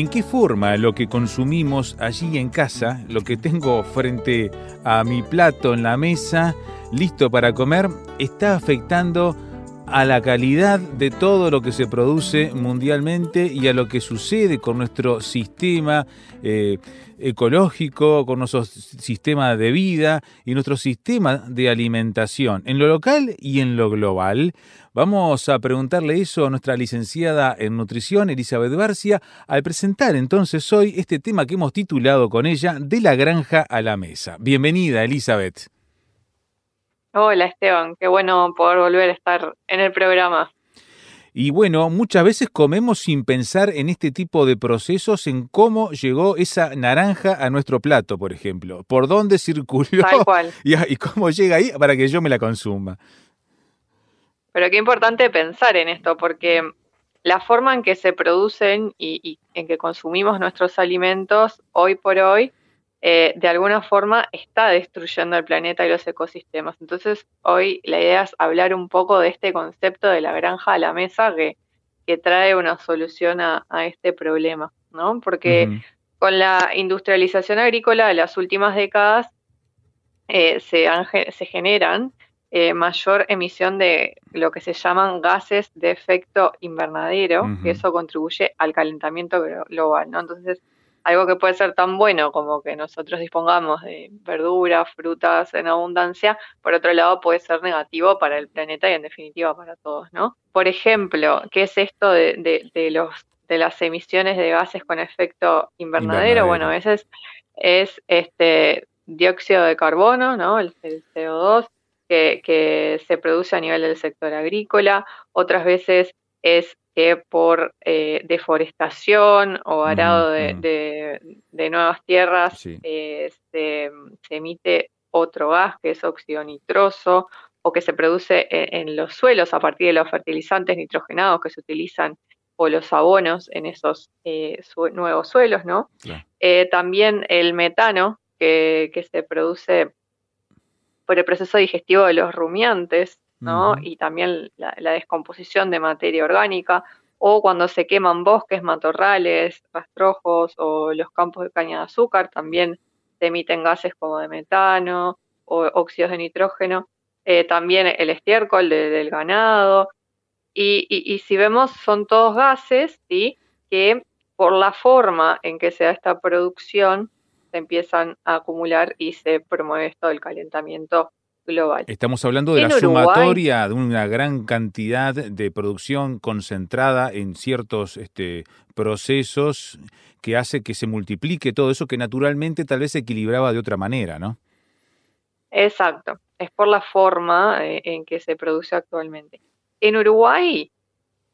¿En qué forma lo que consumimos allí en casa, lo que tengo frente a mi plato en la mesa, listo para comer, está afectando a la calidad de todo lo que se produce mundialmente y a lo que sucede con nuestro sistema eh, ecológico, con nuestro sistema de vida y nuestro sistema de alimentación, en lo local y en lo global. Vamos a preguntarle eso a nuestra licenciada en nutrición, Elizabeth Barcia, al presentar entonces hoy este tema que hemos titulado con ella, De la granja a la mesa. Bienvenida, Elizabeth. Hola Esteban, qué bueno poder volver a estar en el programa. Y bueno, muchas veces comemos sin pensar en este tipo de procesos, en cómo llegó esa naranja a nuestro plato, por ejemplo, por dónde circuló Y, cómo llega ahí para que yo me la consuma. Pero qué importante pensar en esto, porque la forma en que se producen y en que consumimos nuestros alimentos hoy por hoy eh, de alguna forma está destruyendo el planeta y los ecosistemas. Entonces, hoy la idea es hablar un poco de este concepto de la granja a la mesa que, que trae una solución a, este problema, ¿no? Porque con la industrialización agrícola de las últimas décadas eh, se, se, generan eh, mayor emisión de lo que se llaman gases de efecto invernadero, que eso contribuye al calentamiento global, ¿no? Entonces, algo que puede ser tan bueno como que nosotros dispongamos de verduras, frutas en abundancia, por otro lado puede ser negativo para el planeta y en definitiva para todos, ¿no? Por ejemplo, ¿qué es esto de, los de las emisiones de gases con efecto invernadero? Bueno, a veces es este dióxido de carbono, ¿no? El, CO2 que, que se produce a nivel del sector agrícola, otras veces es que por eh, deforestación o arado de, nuevas tierras eh, se, emite otro gas que es óxido nitroso o que se produce en, los suelos a partir de los fertilizantes nitrogenados que se utilizan o los abonos en esos eh, nuevos suelos, ¿no? también el metano que, que se produce por el proceso digestivo de los rumiantes, ¿no? Y también la, descomposición de materia orgánica, o cuando se queman bosques, matorrales, rastrojos o los campos de caña de azúcar, también se emiten gases como de metano o óxidos de nitrógeno, eh, también el estiércol del ganado, y, si vemos son todos gases ¿sí? que por la forma en que se da esta producción se empiezan a acumular y se promueve esto del calentamiento global. Estamos hablando de la sumatoria de una gran cantidad de producción concentrada en ciertos este, procesos que hace que se multiplique todo eso que naturalmente tal vez se equilibraba de otra manera, ¿no? Exacto, es por la forma eh, en que se produce actualmente. En Uruguay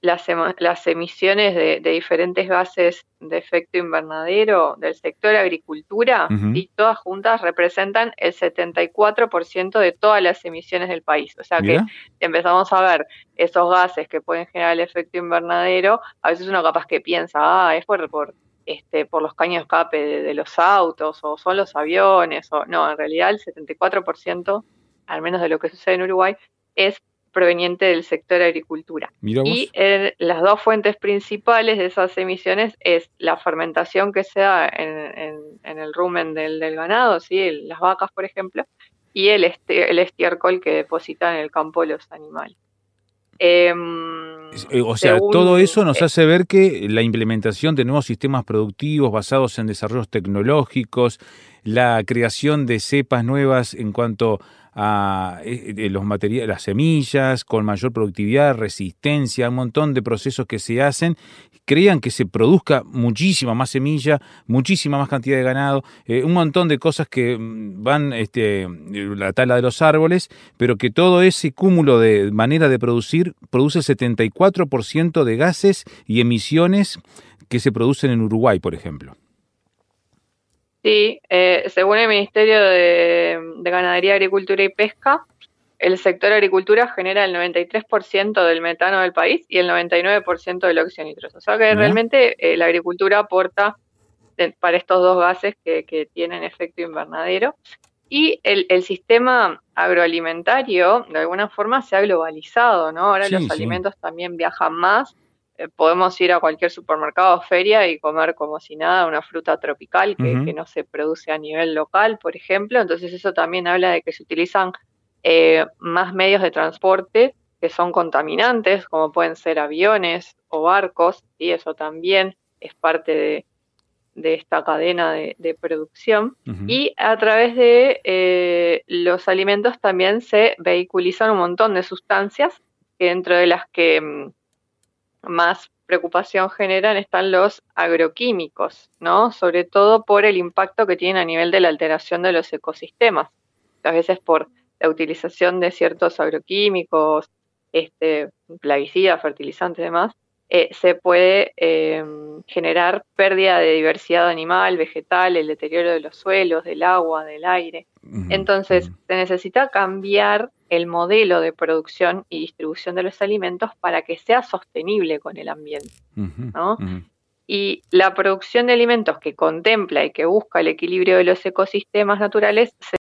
las, emisiones de, diferentes gases de efecto invernadero del sector agricultura, y todas juntas representan el 74% de todas las emisiones del país. O sea que empezamos a ver esos gases que pueden generar el efecto invernadero, a veces uno capaz que piensa, ah, es por, por, este, por los caños de escape de, los autos o son los aviones, o no, en realidad el 74%, al menos de lo que sucede en Uruguay, es proveniente del sector agricultura. Y eh, las dos fuentes principales de esas emisiones es la fermentación que se da en, el rumen del, ganado, ¿sí? las vacas, por ejemplo, y el, el estiércol que depositan en el campo los animales. Em, eh, o sea, todo eso nos hace ver que la implementación de nuevos sistemas productivos basados en desarrollos tecnológicos, la creación de cepas nuevas en cuanto a, eh, los materiales, las semillas con mayor productividad, resistencia, un montón de procesos que se hacen, crean que se produzca muchísima más semilla, muchísima más cantidad de ganado, eh, un montón de cosas que mm, van este, la tala de los árboles, pero que todo ese cúmulo de manera de producir produce el 74% de gases y emisiones que se producen en Uruguay, por ejemplo. Sí, eh, según el Ministerio de, Ganadería, Agricultura y Pesca, el sector agricultura genera el 93% del metano del país y el 99% del óxido nitroso. O sea que realmente eh, la agricultura aporta para estos dos gases que, tienen efecto invernadero. Y el, sistema agroalimentario, de alguna forma, se ha globalizado, ¿no? Ahora los alimentos también viajan más eh, podemos ir a cualquier supermercado o feria y comer como si nada una fruta tropical que, no se produce a nivel local, por ejemplo. Entonces eso también habla de que se utilizan eh, más medios de transporte que son contaminantes, como pueden ser aviones o barcos, y eso también es parte de, esta cadena de, producción. Y a través de eh, los alimentos también se vehiculizan un montón de sustancias, dentro de las que mm, más preocupación generan están los agroquímicos, ¿no? Sobre todo por el impacto que tienen a nivel de la alteración de los ecosistemas. A veces por la utilización de ciertos agroquímicos, este, plaguicidas, fertilizantes y demás, eh, se puede em, generar pérdida de diversidad animal, vegetal, el deterioro de los suelos, del agua, del aire. Entonces, se necesita cambiar el modelo de producción y distribución de los alimentos para que sea sostenible con el ambiente. Y la producción de alimentos que contempla y que busca el equilibrio de los ecosistemas naturales se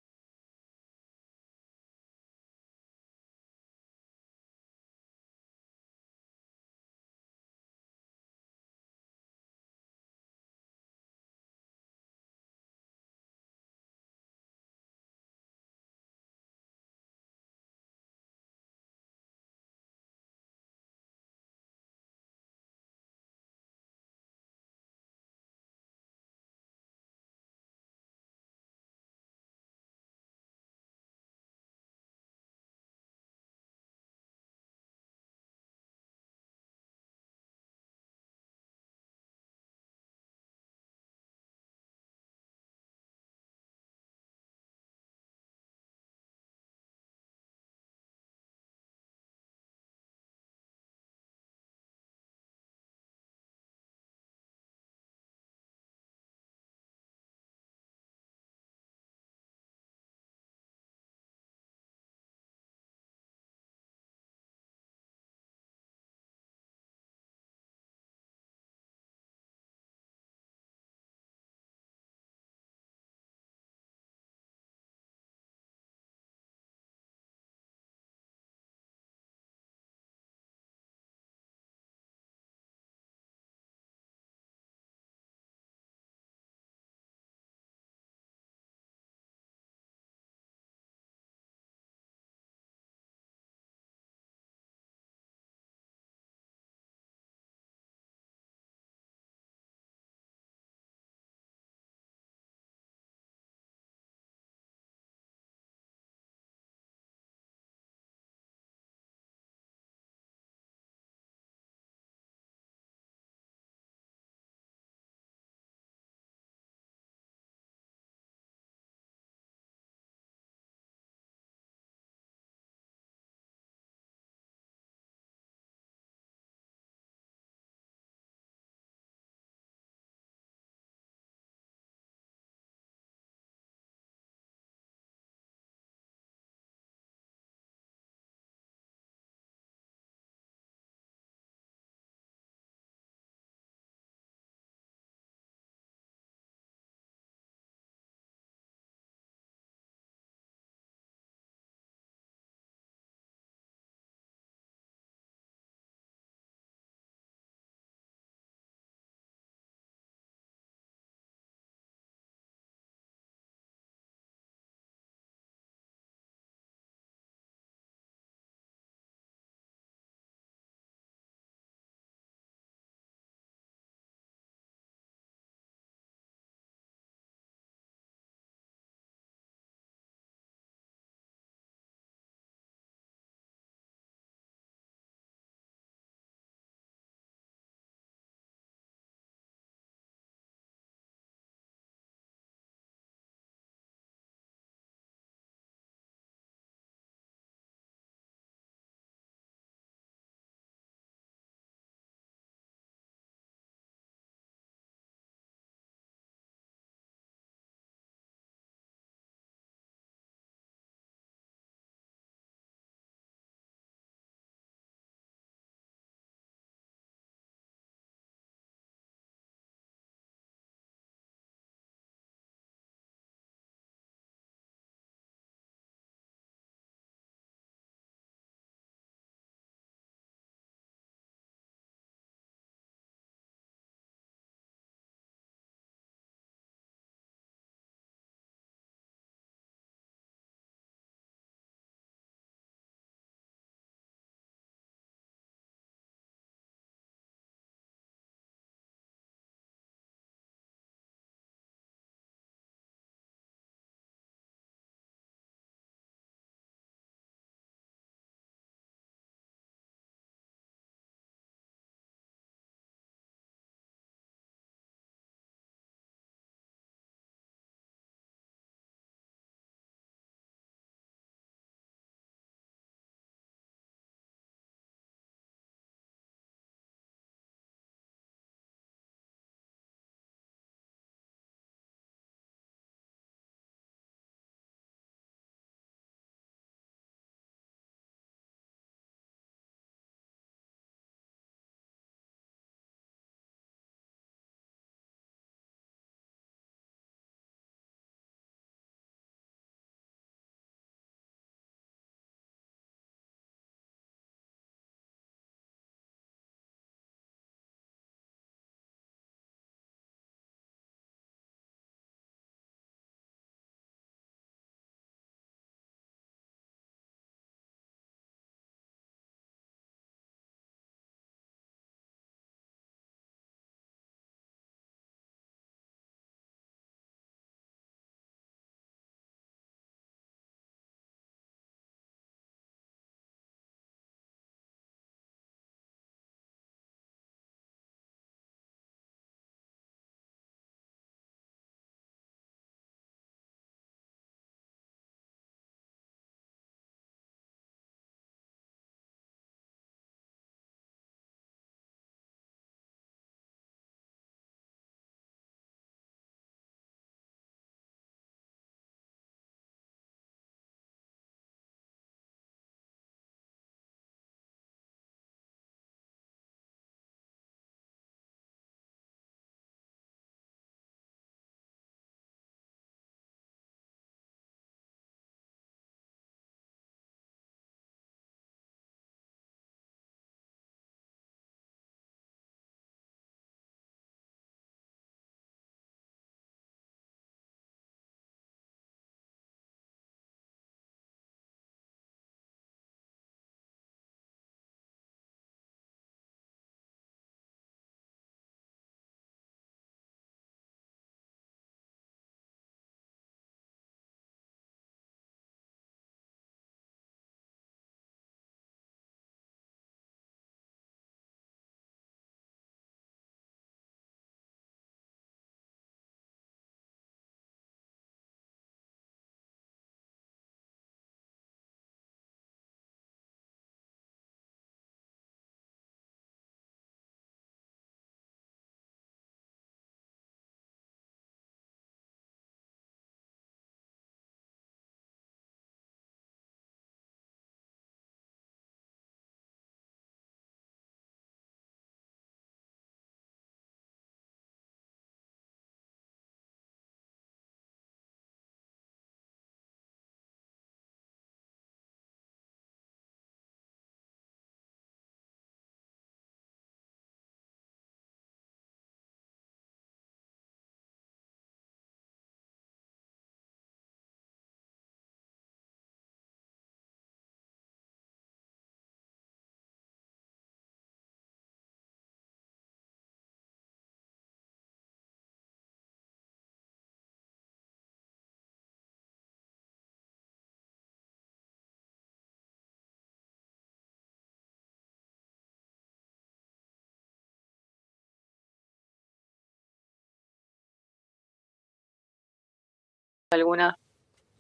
algunas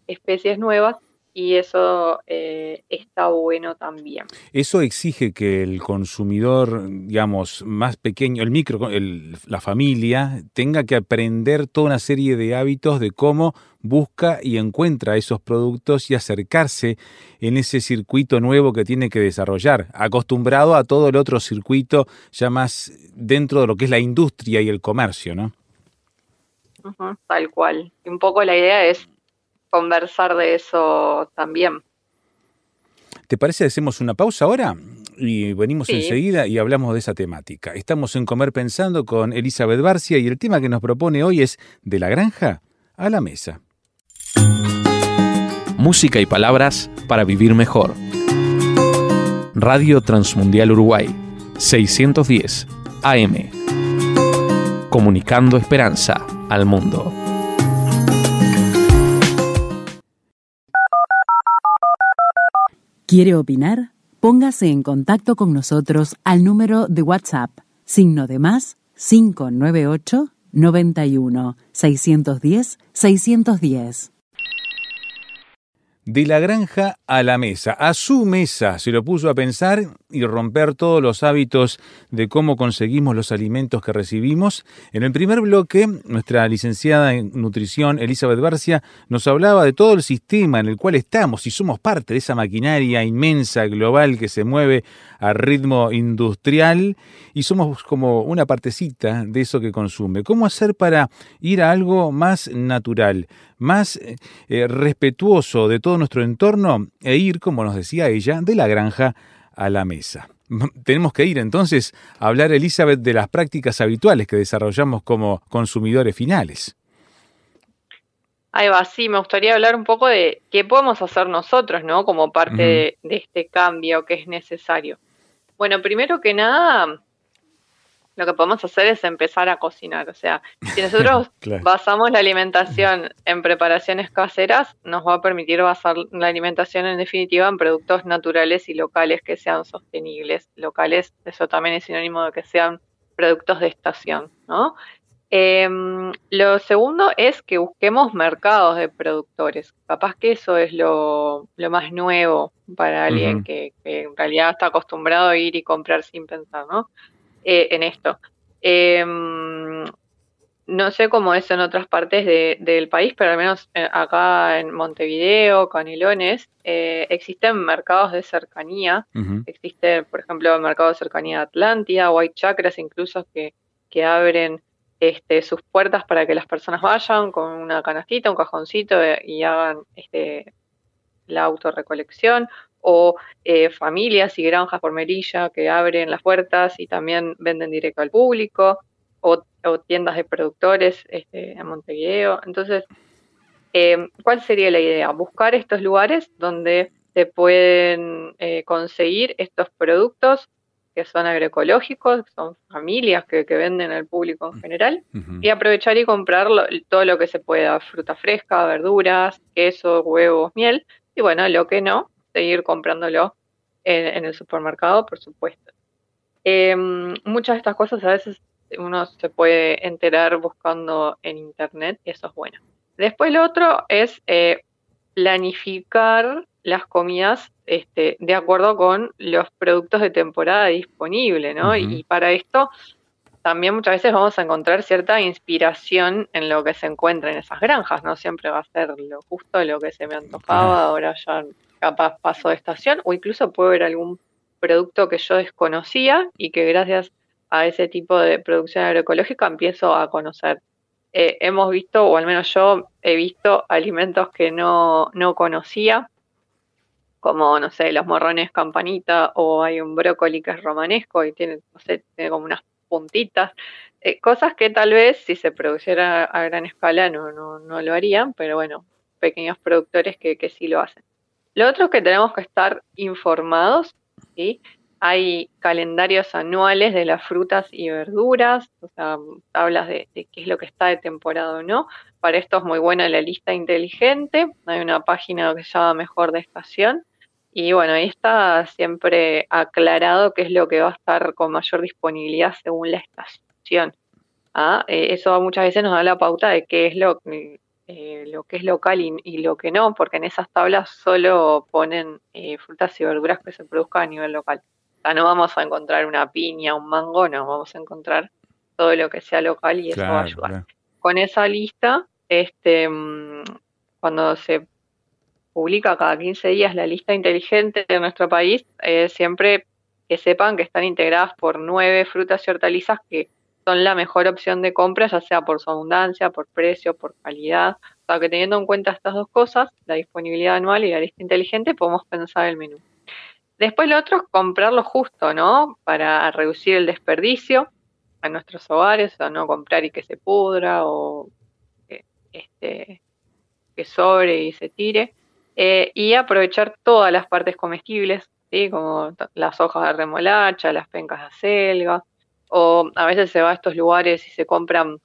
especies nuevas y eso eh, está bueno también. Eso exige que el consumidor, digamos, más pequeño, el micro, la familia, tenga que aprender toda una serie de hábitos de cómo busca y encuentra esos productos y acercarse en ese circuito nuevo que tiene que desarrollar, acostumbrado a todo el otro circuito ya más dentro de lo que es la industria y el comercio, ¿no? Tal cual. Y un poco la idea es conversar de eso también. ¿Te parece que hacemos una pausa ahora? Y venimos enseguida y hablamos de esa temática. Estamos en Comer Pensando con Elizabeth Barcia y el tema que nos propone hoy es De la granja a la mesa. Música y palabras para vivir mejor. Radio Transmundial Uruguay, 610 AM. Comunicando esperanza al mundo. ¿Quiere opinar? Póngase en contacto con nosotros al número de WhatsApp, signo de más 598 91 610 610 de la granja a la mesa, a su mesa, se lo puso a pensar y romper todos los hábitos de cómo conseguimos los alimentos que recibimos. En el primer bloque, nuestra licenciada en nutrición, Elizabeth Barcia, nos hablaba de todo el sistema en el cual estamos y somos parte de esa maquinaria inmensa, global, que se mueve a ritmo industrial y somos como una partecita de eso que consume. ¿Cómo hacer para ir a algo más natural? Más eh, eh, respetuoso de todo nuestro entorno e ir, como nos decía ella, de la granja a la mesa. Tenemos que ir entonces a hablar, Elizabeth, de las prácticas habituales que desarrollamos como consumidores finales. Ahí va, sí, me gustaría hablar un poco de qué podemos hacer nosotros, ¿no? Como parte de este cambio que es necesario. Bueno, primero que nada, lo que podemos hacer es empezar a cocinar. O sea, si nosotros basamos la alimentación en preparaciones caseras, nos va a permitir basar la alimentación en definitiva en productos naturales y locales que sean sostenibles. Locales, eso también es sinónimo de que sean productos de estación, ¿no? Em, lo segundo es que busquemos mercados de productores. Capaz que eso es lo, más nuevo para alguien que, que, en realidad está acostumbrado a ir y comprar sin pensar, ¿no? Eh, en esto. Em, no sé cómo es en otras partes del país, pero al menos eh, acá en Montevideo, Canelones, eh, existen mercados de cercanía. Existe, por ejemplo, el mercado de cercanía de Atlántida, o hay chacras incluso que, que abren este, sus puertas para que las personas vayan con una canastita, un cajoncito y hagan este, la autorrecolección o eh, familias y granjas por Merilla que abren las puertas y también venden directo al público, o, tiendas de productores este, en Montevideo. Entonces, em, ¿cuál sería la idea? Buscar estos lugares donde se pueden eh, conseguir estos productos que son agroecológicos, son familias que, venden al público en general, y aprovechar y comprar todo lo que se pueda, fruta fresca, verduras, queso, huevos, miel, y bueno, lo que no, seguir comprándolo en, el supermercado, por supuesto. Em, muchas de estas cosas a veces uno se puede enterar buscando en internet y eso es bueno. Después lo otro es eh, planificar las comidas este, de acuerdo con los productos de temporada disponibles, ¿no? y, para esto también muchas veces vamos a encontrar cierta inspiración en lo que se encuentra en esas granjas, no siempre va a ser lo justo lo que se me antojaba, ahora ya capaz paso de estación o incluso puede haber algún producto que yo desconocía y que gracias a ese tipo de producción agroecológica empiezo a conocer. Eh, hemos visto, o al menos yo he visto alimentos que no, no conocía, como, no sé, los morrones campanita o hay un brócoli que es romanesco y tiene, no sé, tiene como unas puntitas, eh, cosas que tal vez si se produciera a gran escala no, no, no lo harían, pero bueno, pequeños productores que, que sí lo hacen. Lo otro es que tenemos que estar informados, ¿sí? Hay calendarios anuales de las frutas y verduras, o sea, hablas de, qué es lo que está de temporada o no. Para esto es muy buena la lista inteligente. Hay una página que se llama Mejor de Estación. Y bueno, ahí está siempre aclarado qué es lo que va a estar con mayor disponibilidad según la estación. ¿ah? Eh, eso muchas veces nos da la pauta de qué es lo, eh, lo que es local y, lo que no, porque en esas tablas solo ponen eh, frutas y verduras que se produzcan a nivel local. O sea, no vamos a encontrar una piña, un mango, no, vamos a encontrar todo lo que sea local y eso va a ayudar. Con esa lista, este, mm, cuando se publica cada 15 días la lista inteligente de nuestro país, eh, siempre que sepan que están integradas por nueve frutas y hortalizas que son la mejor opción de compra, ya sea por su abundancia, por precio, por calidad. O sea, que teniendo en cuenta estas dos cosas, la disponibilidad anual y la lista inteligente, podemos pensar el menú. Después lo otro es comprarlo justo, ¿no? Para reducir el desperdicio en nuestros hogares, o no comprar y que se pudra o que, este, que sobre y se tire. Eh, y aprovechar todas las partes comestibles, ¿sí? como las hojas de remolacha, las pencas de acelga, o a veces se va a estos lugares y se compran,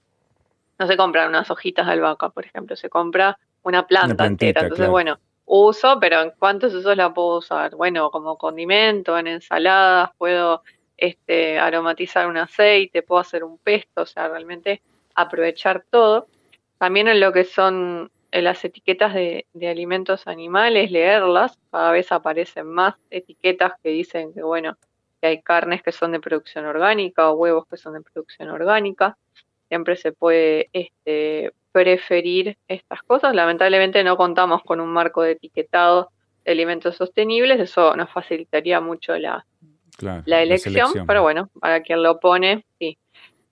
no se compran unas hojitas de albahaca, por ejemplo, se compra una planta entera. Entonces, bueno, uso, pero ¿en cuántos usos la puedo usar? Bueno, como condimento, en ensaladas, puedo este, aromatizar un aceite, puedo hacer un pesto, o sea, realmente aprovechar todo. También en lo que son las etiquetas de, de, alimentos animales, leerlas, cada vez aparecen más etiquetas que dicen que, bueno, que hay carnes que son de producción orgánica o huevos que son de producción orgánica. Siempre se puede este, preferir estas cosas. Lamentablemente no contamos con un marco de etiquetado de alimentos sostenibles, eso nos facilitaría mucho la, la, elección, pero bueno, para quien lo pone, sí.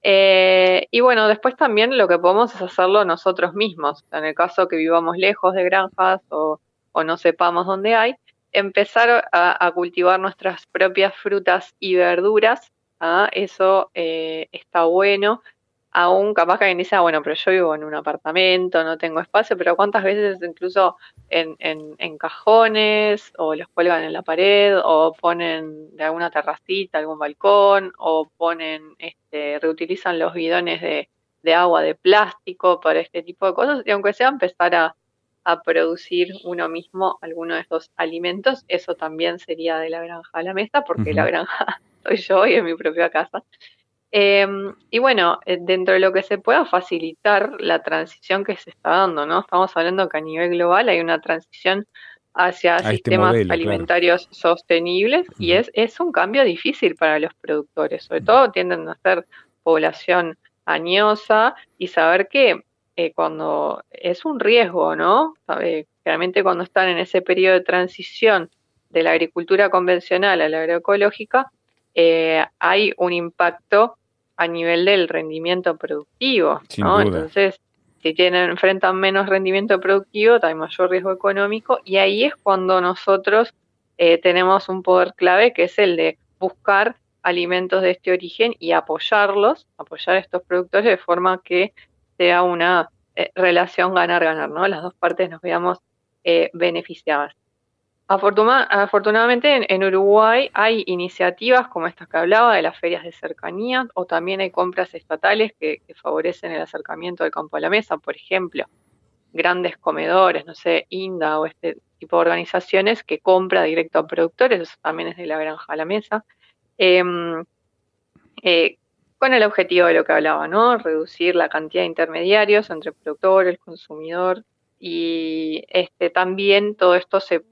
Eh, y bueno, después también lo que podemos es hacerlo nosotros mismos. En el caso que vivamos lejos de granjas o, o no sepamos dónde hay, empezar a, cultivar nuestras propias frutas y verduras, ¿ah? eso eh, está bueno. Aún capaz que alguien dice, ah, bueno, pero yo vivo en un apartamento, no tengo espacio, pero cuántas veces incluso en, en, cajones o los cuelgan en la pared o ponen de alguna terracita, algún balcón o ponen, este, reutilizan los bidones de, de agua de plástico para este tipo de cosas y aunque sea empezar a, a producir uno mismo alguno de estos alimentos. Eso también sería de la granja a la mesa, porque la granja soy yo y en mi propia casa. Em, y bueno, eh, dentro de lo que se pueda facilitar la transición que se está dando, ¿no? Estamos hablando que a nivel global hay una transición hacia este sistemas alimentarios sostenibles y es, es un cambio difícil para los productores, sobre todo tienden a ser población añosa y saber que eh, cuando es un riesgo, ¿no? Realmente cuando están en ese periodo de transición de la agricultura convencional a la agroecológica, eh, hay un impacto a nivel del rendimiento productivo, ¿no? Entonces, si tienen, enfrentan menos rendimiento productivo, hay mayor riesgo económico, y ahí es cuando nosotros eh, tenemos un poder clave que es el de buscar alimentos de este origen y apoyarlos, apoyar a estos productores de forma que sea una eh, relación ganar-ganar, ¿no? Las dos partes nos veamos eh, beneficiadas. afortunadamente en, Uruguay hay iniciativas como estas que hablaba de las ferias de cercanía o también hay compras estatales que, favorecen el acercamiento del campo a la mesa, por ejemplo, grandes comedores, no sé, INDA o este tipo de organizaciones que compra directo a productores, eso también es de la granja a la mesa. Em, eh, con el objetivo de lo que hablaba, ¿no? Reducir la cantidad de intermediarios entre el productor, el consumidor y este, también todo esto se,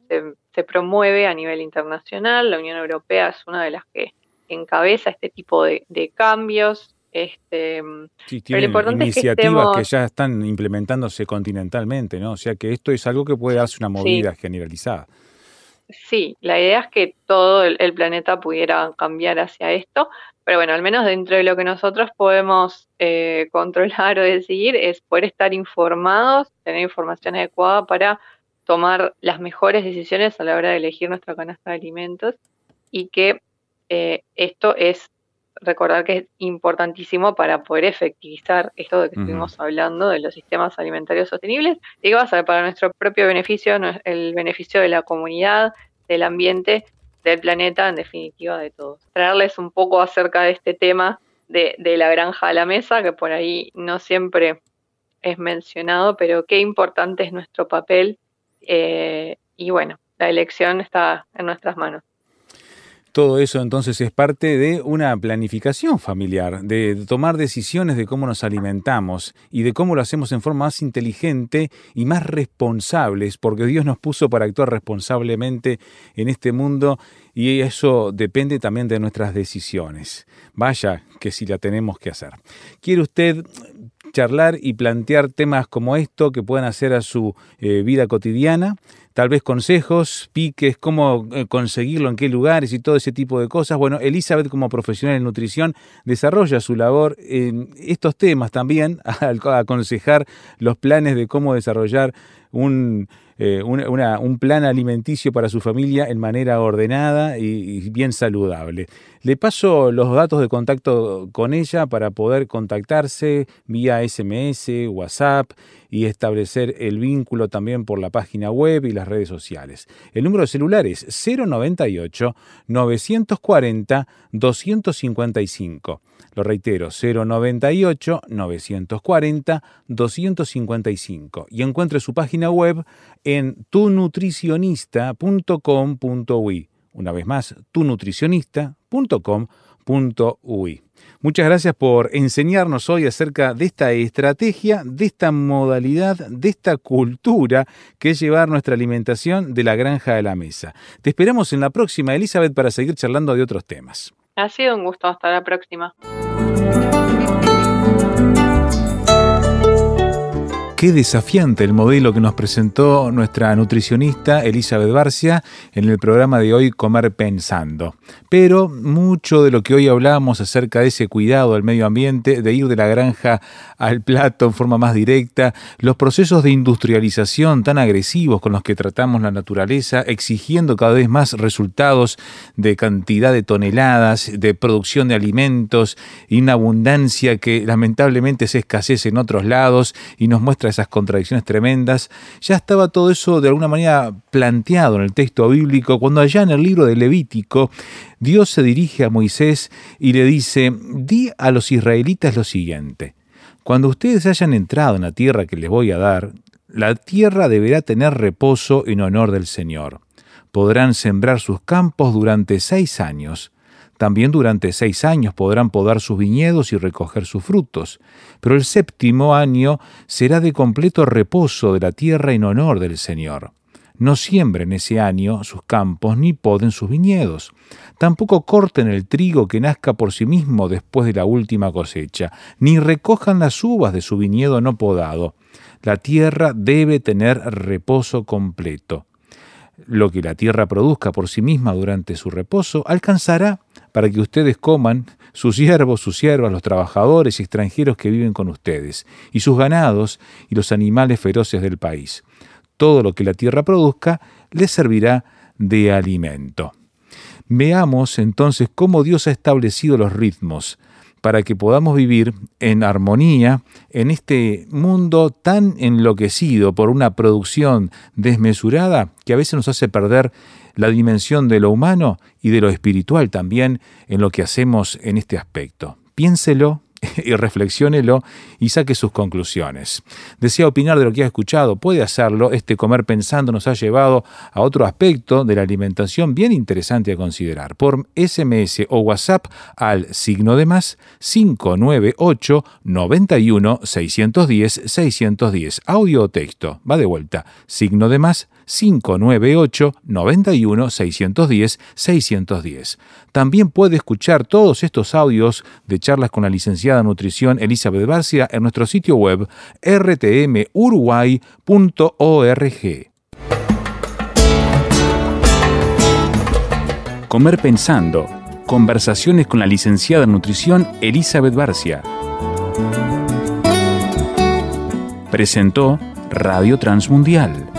se, promueve a nivel internacional. La Unión Europea es una de las que encabeza este tipo de, cambios. Este, sí, tienen iniciativas que, ya están implementándose continentalmente, ¿no? O sea que esto es algo que puede darse una movida generalizada. Sí, la idea es que todo el, planeta pudiera cambiar hacia esto, pero bueno, al menos dentro de lo que nosotros podemos eh, controlar o decidir es poder estar informados, tener información adecuada para tomar las mejores decisiones a la hora de elegir nuestra canasta de alimentos y que eh, esto es recordar que es importantísimo para poder efectivizar esto de que estuvimos hablando de los sistemas alimentarios sostenibles y que va a ser para nuestro propio beneficio, el beneficio de la comunidad, del ambiente, del planeta, en definitiva de todos. Traerles un poco acerca de este tema de, la granja a la mesa, que por ahí no siempre es mencionado, pero qué importante es nuestro papel eh, y bueno, la elección está en nuestras manos. Todo eso entonces es parte de una planificación familiar, de tomar decisiones de cómo nos alimentamos y de cómo lo hacemos en forma más inteligente y más responsables, porque Dios nos puso para actuar responsablemente en este mundo y eso depende también de nuestras decisiones. Vaya que si la tenemos que hacer. ¿Quiere usted charlar y plantear temas como esto que puedan hacer a su eh, vida cotidiana? tal vez consejos, piques, cómo eh, conseguirlo, en qué lugares y todo ese tipo de cosas. Bueno, Elizabeth como profesional en nutrición desarrolla su labor en estos temas también, al aconsejar los planes de cómo desarrollar un, eh, un plan alimenticio para su familia en manera ordenada y, bien saludable. Le paso los datos de contacto con ella para poder contactarse vía SMS, WhatsApp y establecer el vínculo también por la página web y las redes sociales. El número de celular es 098 940 255. Lo reitero, 098 940 255 y encuentre su página web en tunutricionista.com.ui. Una vez más, tunutricionista.com.ui. Muchas gracias por enseñarnos hoy acerca de esta estrategia, de esta modalidad, de esta cultura que es llevar nuestra alimentación de la granja a la mesa. Te esperamos en la próxima, Elizabeth, para seguir charlando de otros temas. Ha sido un gusto. Hasta la próxima. Música Qué desafiante el modelo que nos presentó nuestra nutricionista Elizabeth Barcia en el programa de hoy Comer Pensando. Pero mucho de lo que hoy hablamos acerca de ese cuidado del medio ambiente, de ir de la granja al plato en forma más directa, los procesos de industrialización tan agresivos con los que tratamos la naturaleza, exigiendo cada vez más resultados de cantidad de toneladas, de producción de alimentos y una abundancia que lamentablemente se escasez en otros lados y nos muestra esas contradicciones tremendas, ya estaba todo eso de alguna manera planteado en el texto bíblico cuando allá en el libro de Levítico Dios se dirige a Moisés y le dice, di a los israelitas lo siguiente, cuando ustedes hayan entrado en la tierra que les voy a dar, la tierra deberá tener reposo en honor del Señor. Podrán sembrar sus campos durante seis años, también durante seis años podrán podar sus viñedos y recoger sus frutos, pero el séptimo año será de completo reposo de la tierra en honor del Señor. No siembren ese año sus campos ni poden sus viñedos. Tampoco corten el trigo que nazca por sí mismo después de la última cosecha, ni recojan las uvas de su viñedo no podado. La tierra debe tener reposo completo. Lo que la tierra produzca por sí misma durante su reposo alcanzará para que ustedes coman, sus siervos, sus siervas, los trabajadores y extranjeros que viven con ustedes, y sus ganados y los animales feroces del país. Todo lo que la tierra produzca les servirá de alimento. Veamos entonces cómo Dios ha establecido los ritmos para que podamos vivir en armonía en este mundo tan enloquecido por una producción desmesurada que a veces nos hace perder la dimensión de lo humano y de lo espiritual también en lo que hacemos en este aspecto. Piénselo y reflexiónelo y saque sus conclusiones. Desea opinar de lo que ha escuchado, puede hacerlo. Este comer pensando nos ha llevado a otro aspecto de la alimentación bien interesante a considerar. Por SMS o WhatsApp al signo de más 598 91 610 610. Audio o texto. Va de vuelta. Signo de más 598 91 610 610. También puede escuchar todos estos audios de charlas con la nutrición Elizabeth Barcia en nuestro sitio web rtmuruguay.org. Comer pensando. Conversaciones con la licenciada en nutrición Elizabeth Barcia. Presentó Radio Transmundial